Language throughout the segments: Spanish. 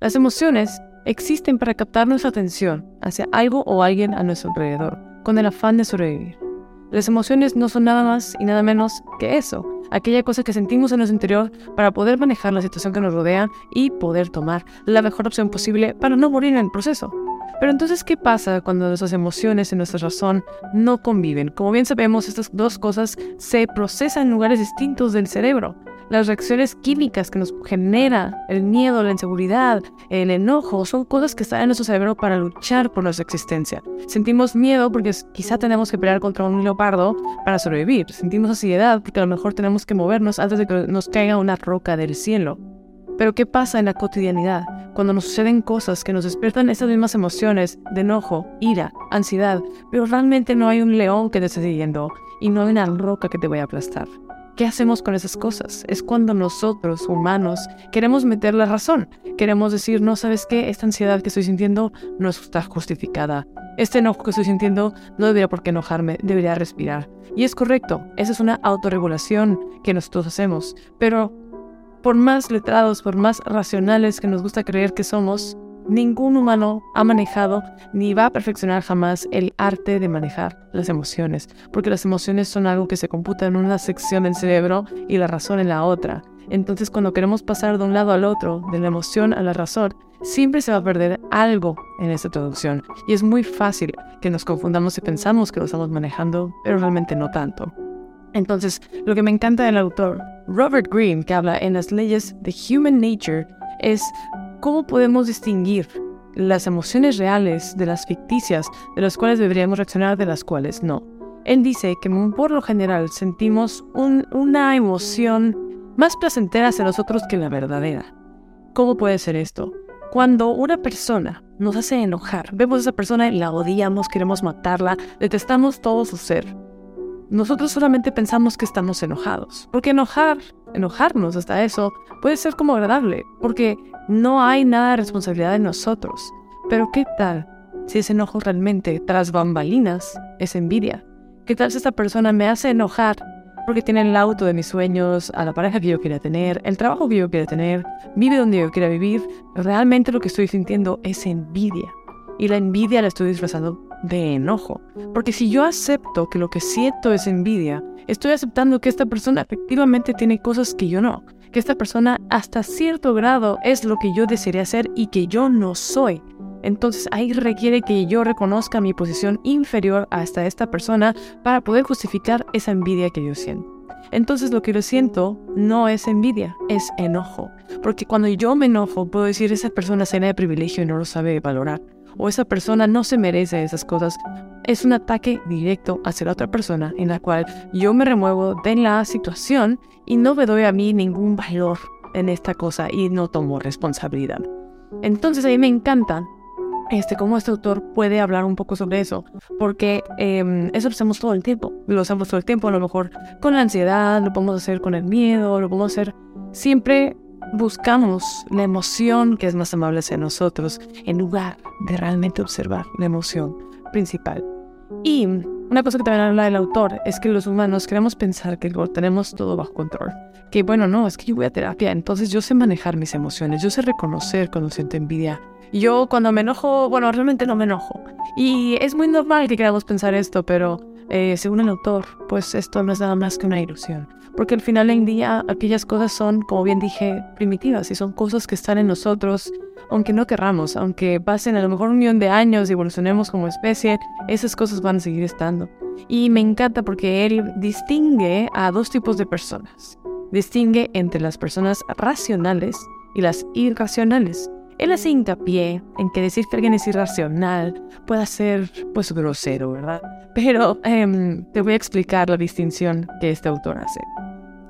Las emociones existen para captar nuestra atención hacia algo o alguien a nuestro alrededor, con el afán de sobrevivir. Las emociones no son nada más y nada menos que eso, aquella cosa que sentimos en nuestro interior para poder manejar la situación que nos rodea y poder tomar la mejor opción posible para no morir en el proceso. Pero entonces, ¿qué pasa cuando nuestras emociones y nuestra razón no conviven? Como bien sabemos, estas dos cosas se procesan en lugares distintos del cerebro. Las reacciones químicas que nos genera el miedo, la inseguridad, el enojo, son cosas que están en nuestro cerebro para luchar por nuestra existencia. Sentimos miedo porque quizá tenemos que pelear contra un leopardo para sobrevivir. Sentimos ansiedad porque a lo mejor tenemos que movernos antes de que nos caiga una roca del cielo. Pero ¿qué pasa en la cotidianidad? Cuando nos suceden cosas que nos despiertan esas mismas emociones de enojo, ira, ansiedad, pero realmente no hay un león que te esté siguiendo y no hay una roca que te vaya a aplastar. ¿Qué hacemos con esas cosas? Es cuando nosotros, humanos, queremos meter la razón. Queremos decir, no sabes qué, esta ansiedad que estoy sintiendo no está justificada. Este enojo que estoy sintiendo no debería por qué enojarme, debería respirar. Y es correcto, esa es una autorregulación que nosotros hacemos. Pero por más letrados, por más racionales que nos gusta creer que somos, ningún humano ha manejado ni va a perfeccionar jamás el arte de manejar las emociones, porque las emociones son algo que se computa en una sección del cerebro y la razón en la otra. Entonces cuando queremos pasar de un lado al otro, de la emoción a la razón, siempre se va a perder algo en esta traducción. Y es muy fácil que nos confundamos y pensamos que lo estamos manejando, pero realmente no tanto. Entonces, lo que me encanta del autor Robert Greene, que habla en las leyes de Human Nature, es cómo podemos distinguir las emociones reales de las ficticias, de las cuales deberíamos reaccionar, de las cuales no. Él dice que por lo general sentimos una emoción más placentera hacia nosotros que la verdadera. ¿Cómo puede ser esto? Cuando una persona nos hace enojar, vemos a esa persona y la odiamos, queremos matarla, detestamos todo su ser nosotros solamente pensamos que estamos enojados. Porque enojar, enojarnos hasta eso, puede ser como agradable, porque no hay nada de responsabilidad en nosotros. Pero ¿qué tal si ese enojo realmente, tras bambalinas, es envidia? ¿Qué tal si esta persona me hace enojar porque tiene el auto de mis sueños, a la pareja que yo quiera tener, el trabajo que yo quiera tener, vive donde yo quiera vivir? Realmente lo que estoy sintiendo es envidia. Y la envidia la estoy disfrazando de enojo. Porque si yo acepto que lo que siento es envidia, estoy aceptando que esta persona efectivamente tiene cosas que yo no. Que esta persona hasta cierto grado es lo que yo desearía ser y que yo no soy. Entonces ahí requiere que yo reconozca mi posición inferior hasta esta persona para poder justificar esa envidia que yo siento. Entonces lo que yo siento no es envidia, es enojo. Porque cuando yo me enojo, puedo decir esa persona se de privilegio y no lo sabe valorar o esa persona no se merece esas cosas, es un ataque directo hacia la otra persona en la cual yo me remuevo de la situación y no me doy a mí ningún valor en esta cosa y no tomo responsabilidad. Entonces a mí me encanta este, cómo este autor puede hablar un poco sobre eso, porque em, eso lo hacemos todo el tiempo, lo hacemos todo el tiempo, a lo mejor con la ansiedad, lo podemos hacer con el miedo, lo podemos hacer siempre buscamos la emoción que es más amable hacia nosotros en lugar de realmente observar la emoción principal. Y una cosa que también habla el autor es que los humanos queremos pensar que tenemos todo bajo control. Que bueno, no, es que yo voy a terapia, entonces yo sé manejar mis emociones, yo sé reconocer cuando siento envidia. Yo cuando me enojo, bueno, realmente no me enojo. Y es muy normal que queramos pensar esto, pero eh, según el autor, pues esto no es nada más que una ilusión. Porque al final del día aquellas cosas son, como bien dije, primitivas y son cosas que están en nosotros, aunque no querramos, aunque pasen a lo mejor un millón de años y evolucionemos como especie, esas cosas van a seguir estando. Y me encanta porque él distingue a dos tipos de personas. Distingue entre las personas racionales y las irracionales. Él hace hincapié en que decir que alguien es irracional puede ser, pues, grosero, ¿verdad? Pero em, te voy a explicar la distinción que este autor hace.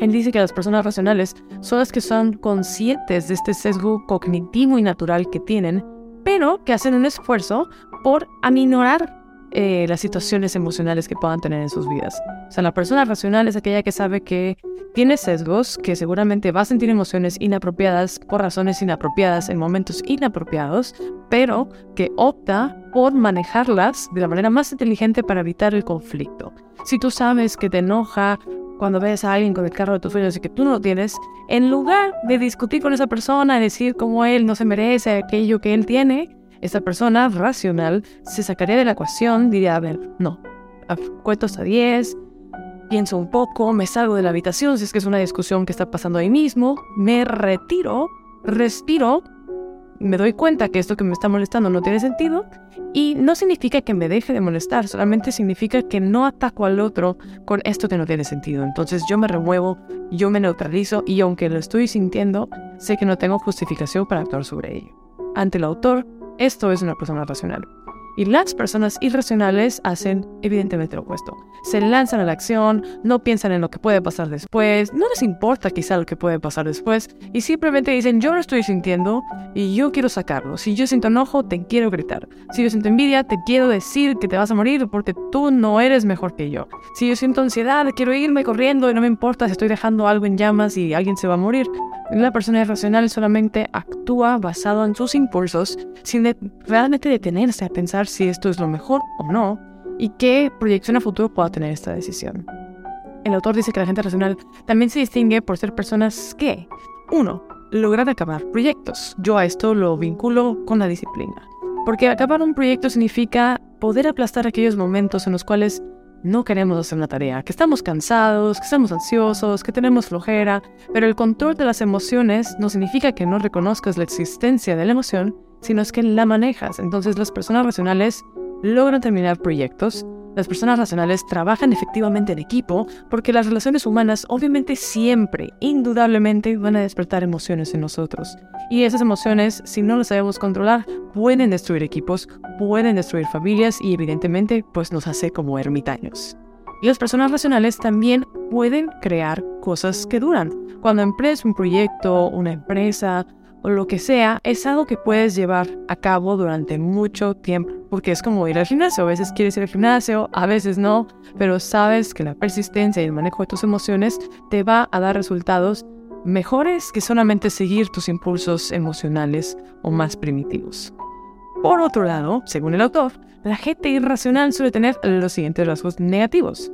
Él dice que las personas racionales son las que son conscientes de este sesgo cognitivo y natural que tienen, pero que hacen un esfuerzo por aminorar eh, las situaciones emocionales que puedan tener en sus vidas. O sea, la persona racional es aquella que sabe que tiene sesgos, que seguramente va a sentir emociones inapropiadas por razones inapropiadas en momentos inapropiados, pero que opta por manejarlas de la manera más inteligente para evitar el conflicto. Si tú sabes que te enoja cuando ves a alguien con el carro de tus sueños y que tú no lo tienes, en lugar de discutir con esa persona decir cómo él no se merece aquello que él tiene, esa persona racional se sacaría de la ecuación, diría, a ver, no, cuento hasta 10, pienso un poco, me salgo de la habitación si es que es una discusión que está pasando ahí mismo, me retiro, respiro me doy cuenta que esto que me está molestando no tiene sentido y no significa que me deje de molestar, solamente significa que no ataco al otro con esto que no tiene sentido. Entonces yo me remuevo, yo me neutralizo y aunque lo estoy sintiendo, sé que no tengo justificación para actuar sobre ello. Ante el autor, esto es una persona racional. Y las personas irracionales hacen evidentemente lo opuesto. Se lanzan a la acción, no piensan en lo que puede pasar después, no les importa quizá lo que puede pasar después y simplemente dicen yo lo estoy sintiendo y yo quiero sacarlo. Si yo siento enojo, te quiero gritar. Si yo siento envidia, te quiero decir que te vas a morir porque tú no eres mejor que yo. Si yo siento ansiedad, quiero irme corriendo y no me importa si estoy dejando algo en llamas y alguien se va a morir. La persona irracional solamente actúa basado en sus impulsos sin realmente detenerse a pensar si esto es lo mejor o no y qué proyección a futuro pueda tener esta decisión. El autor dice que la gente racional también se distingue por ser personas que, uno, logran acabar proyectos. Yo a esto lo vinculo con la disciplina. Porque acabar un proyecto significa poder aplastar aquellos momentos en los cuales no queremos hacer una tarea, que estamos cansados, que estamos ansiosos, que tenemos flojera, pero el control de las emociones no significa que no reconozcas la existencia de la emoción, sino es que la manejas. Entonces las personas racionales logran terminar proyectos, las personas racionales trabajan efectivamente en equipo porque las relaciones humanas obviamente siempre, indudablemente, van a despertar emociones en nosotros. Y esas emociones, si no las sabemos controlar, pueden destruir equipos, pueden destruir familias y evidentemente pues nos hace como ermitaños. Y las personas racionales también pueden crear cosas que duran. Cuando empleas un proyecto, una empresa, o lo que sea, es algo que puedes llevar a cabo durante mucho tiempo, porque es como ir al gimnasio, a veces quieres ir al gimnasio, a veces no, pero sabes que la persistencia y el manejo de tus emociones te va a dar resultados mejores que solamente seguir tus impulsos emocionales o más primitivos. Por otro lado, según el autor, la gente irracional suele tener los siguientes rasgos negativos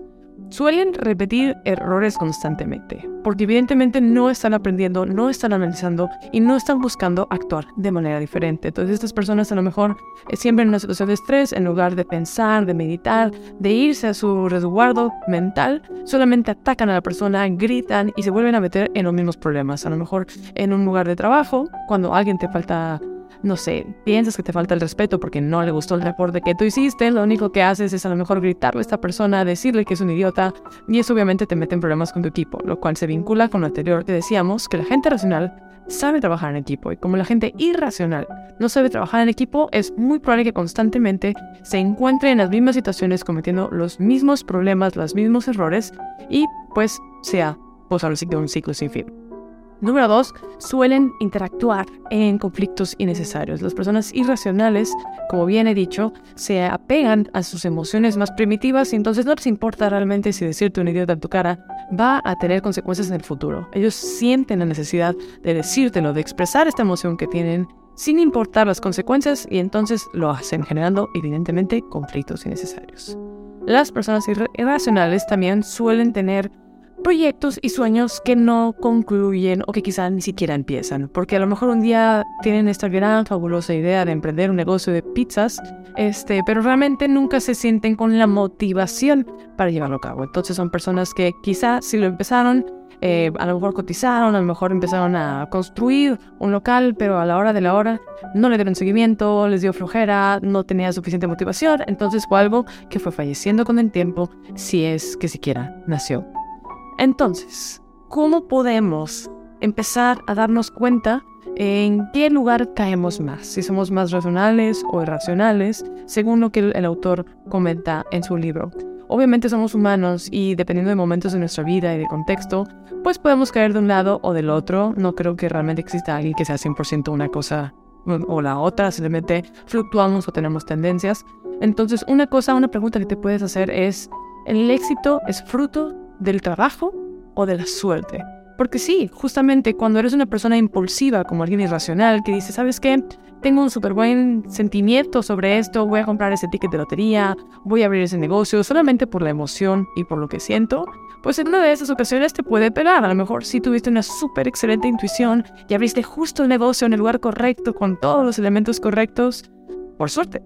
suelen repetir errores constantemente, porque evidentemente no están aprendiendo, no están analizando y no están buscando actuar de manera diferente. Entonces estas personas a lo mejor eh, siempre en una situación de estrés, en lugar de pensar, de meditar, de irse a su resguardo mental, solamente atacan a la persona, gritan y se vuelven a meter en los mismos problemas. A lo mejor en un lugar de trabajo, cuando alguien te falta no sé, piensas que te falta el respeto porque no le gustó el reporte que tú hiciste, lo único que haces es a lo mejor gritarle a esta persona, decirle que es un idiota, y eso obviamente te mete en problemas con tu equipo, lo cual se vincula con lo anterior que decíamos, que la gente racional sabe trabajar en equipo, y como la gente irracional no sabe trabajar en equipo, es muy probable que constantemente se encuentre en las mismas situaciones cometiendo los mismos problemas, los mismos errores, y pues sea, pues ahora sí que un ciclo sin fin. Número dos, suelen interactuar en conflictos innecesarios. Las personas irracionales, como bien he dicho, se apegan a sus emociones más primitivas y entonces no les importa realmente si decirte un idiota en tu cara va a tener consecuencias en el futuro. Ellos sienten la necesidad de decírtelo, de expresar esta emoción que tienen sin importar las consecuencias y entonces lo hacen generando evidentemente conflictos innecesarios. Las personas irracionales también suelen tener proyectos y sueños que no concluyen o que quizá ni siquiera empiezan, porque a lo mejor un día tienen esta gran fabulosa idea de emprender un negocio de pizzas, este, pero realmente nunca se sienten con la motivación para llevarlo a cabo. Entonces son personas que quizá si lo empezaron, eh, a lo mejor cotizaron, a lo mejor empezaron a construir un local, pero a la hora de la hora no le dieron seguimiento, les dio flojera, no tenía suficiente motivación, entonces fue algo que fue falleciendo con el tiempo, si es que siquiera nació. Entonces, ¿cómo podemos empezar a darnos cuenta en qué lugar caemos más? Si somos más racionales o irracionales, según lo que el, autor comenta en su libro. Obviamente somos humanos y dependiendo de momentos de nuestra vida y de contexto, pues podemos caer de un lado o del otro. No creo que realmente exista alguien que sea 100% una cosa o la otra, simplemente fluctuamos o tenemos tendencias. Entonces, una cosa, una pregunta que te puedes hacer es, ¿el éxito es fruto del trabajo o de la suerte. Porque sí, justamente cuando eres una persona impulsiva, como alguien irracional, que dice, ¿sabes qué? Tengo un súper buen sentimiento sobre esto, voy a comprar ese ticket de lotería, voy a abrir ese negocio solamente por la emoción y por lo que siento, pues en una de esas ocasiones te puede pegar. A lo mejor si tuviste una súper excelente intuición y abriste justo el negocio en el lugar correcto, con todos los elementos correctos, por suerte.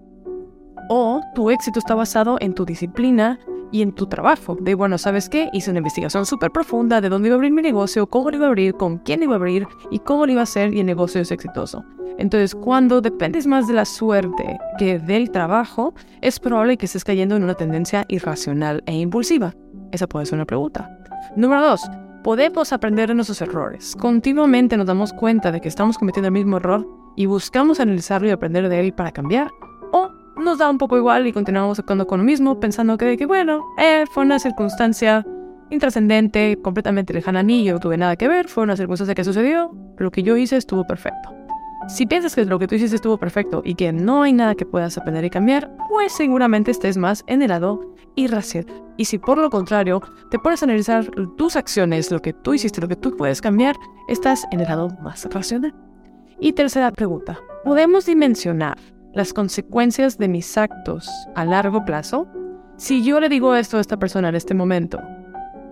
O tu éxito está basado en tu disciplina y en tu trabajo. De bueno, ¿sabes qué? Hice una investigación súper profunda de dónde iba a abrir mi negocio, cómo lo iba a abrir, con quién iba a abrir y cómo lo iba a hacer y el negocio es exitoso. Entonces, cuando dependes más de la suerte que del trabajo, es probable que estés cayendo en una tendencia irracional e impulsiva. Esa puede ser una pregunta. Número dos, podemos aprender de nuestros errores. Continuamente nos damos cuenta de que estamos cometiendo el mismo error y buscamos analizarlo y aprender de él para cambiar. Nos da un poco igual y continuamos actuando con lo mismo, pensando que, que bueno, eh, fue una circunstancia intrascendente, completamente lejana a mí, yo tuve nada que ver, fue una circunstancia que sucedió, lo que yo hice estuvo perfecto. Si piensas que lo que tú hiciste estuvo perfecto y que no hay nada que puedas aprender y cambiar, pues seguramente estés más en el lado irracional. Y si por lo contrario te pones a analizar tus acciones, lo que tú hiciste, lo que tú puedes cambiar, estás en el lado más racional. Y tercera pregunta, ¿podemos dimensionar las consecuencias de mis actos a largo plazo? Si yo le digo esto a esta persona en este momento,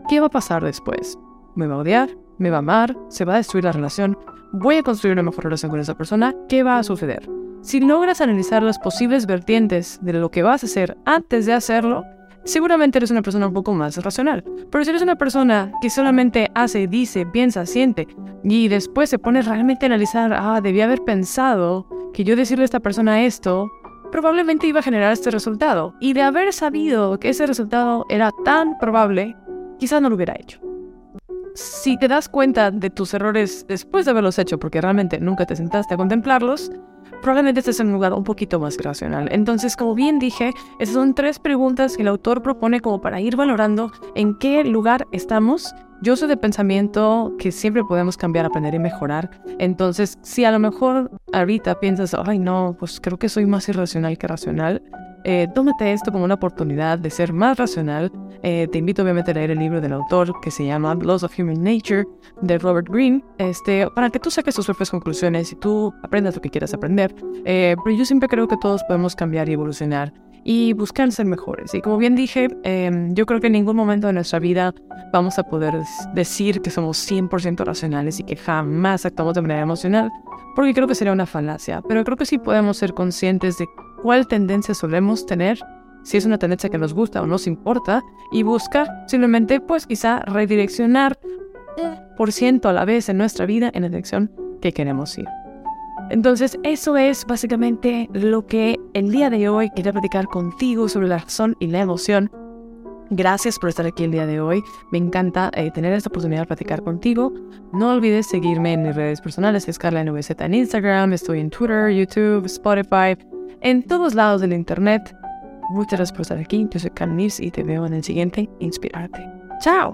¿qué va a pasar después? ¿Me va a odiar? ¿Me va a amar? ¿Se va a destruir la relación? voy a construir una mejor relación con esa persona, ¿qué va a suceder? Si logras analizar las posibles vertientes de lo que vas a hacer antes de hacerlo, seguramente eres una persona un poco más racional. Pero si eres una persona que solamente hace, dice, piensa, siente y después se pone realmente a analizar, ah, debía haber pensado que yo decirle a esta persona esto, probablemente iba a generar este resultado. Y de haber sabido que ese resultado era tan probable, quizás no lo hubiera hecho si te das cuenta de tus errores después de haberlos hecho, porque realmente nunca te sentaste a contemplarlos, probablemente estés en un lugar un poquito más racional. Entonces, como bien dije, esas son tres preguntas que el autor propone como para ir valorando en qué lugar estamos. Yo soy de pensamiento que siempre podemos cambiar, aprender y mejorar. Entonces, si a lo mejor ahorita piensas, ay no, pues creo que soy más irracional que racional, eh, tómate esto como una oportunidad de ser más racional. Eh, te invito obviamente a leer el libro del autor que se llama Laws of Human Nature de Robert Greene, este, para que tú saques tus propias conclusiones y tú aprendas lo que quieras aprender. Eh, pero yo siempre creo que todos podemos cambiar y evolucionar y buscar ser mejores. Y como bien dije, em, yo creo que en ningún momento de nuestra vida vamos a poder decir que somos 100% racionales y que jamás actuamos de manera emocional, porque creo que sería una falacia. Pero creo que sí podemos ser conscientes de cuál tendencia solemos tener, si es una tendencia que nos gusta o nos importa, y buscar simplemente, pues quizá redireccionar un por ciento a la vez en nuestra vida en la dirección que queremos ir. Entonces, eso es básicamente lo que el día de hoy quería platicar contigo sobre la razón y la emoción. Gracias por estar aquí el día de hoy. Me encanta eh, tener esta oportunidad de platicar contigo. No olvides seguirme en mis redes personales, es Carla NVZ en Instagram, estoy en Twitter, YouTube, Spotify, en todos lados del internet. Muchas gracias por estar aquí. Yo soy Carla y te veo en el siguiente Inspirarte. ¡Chao!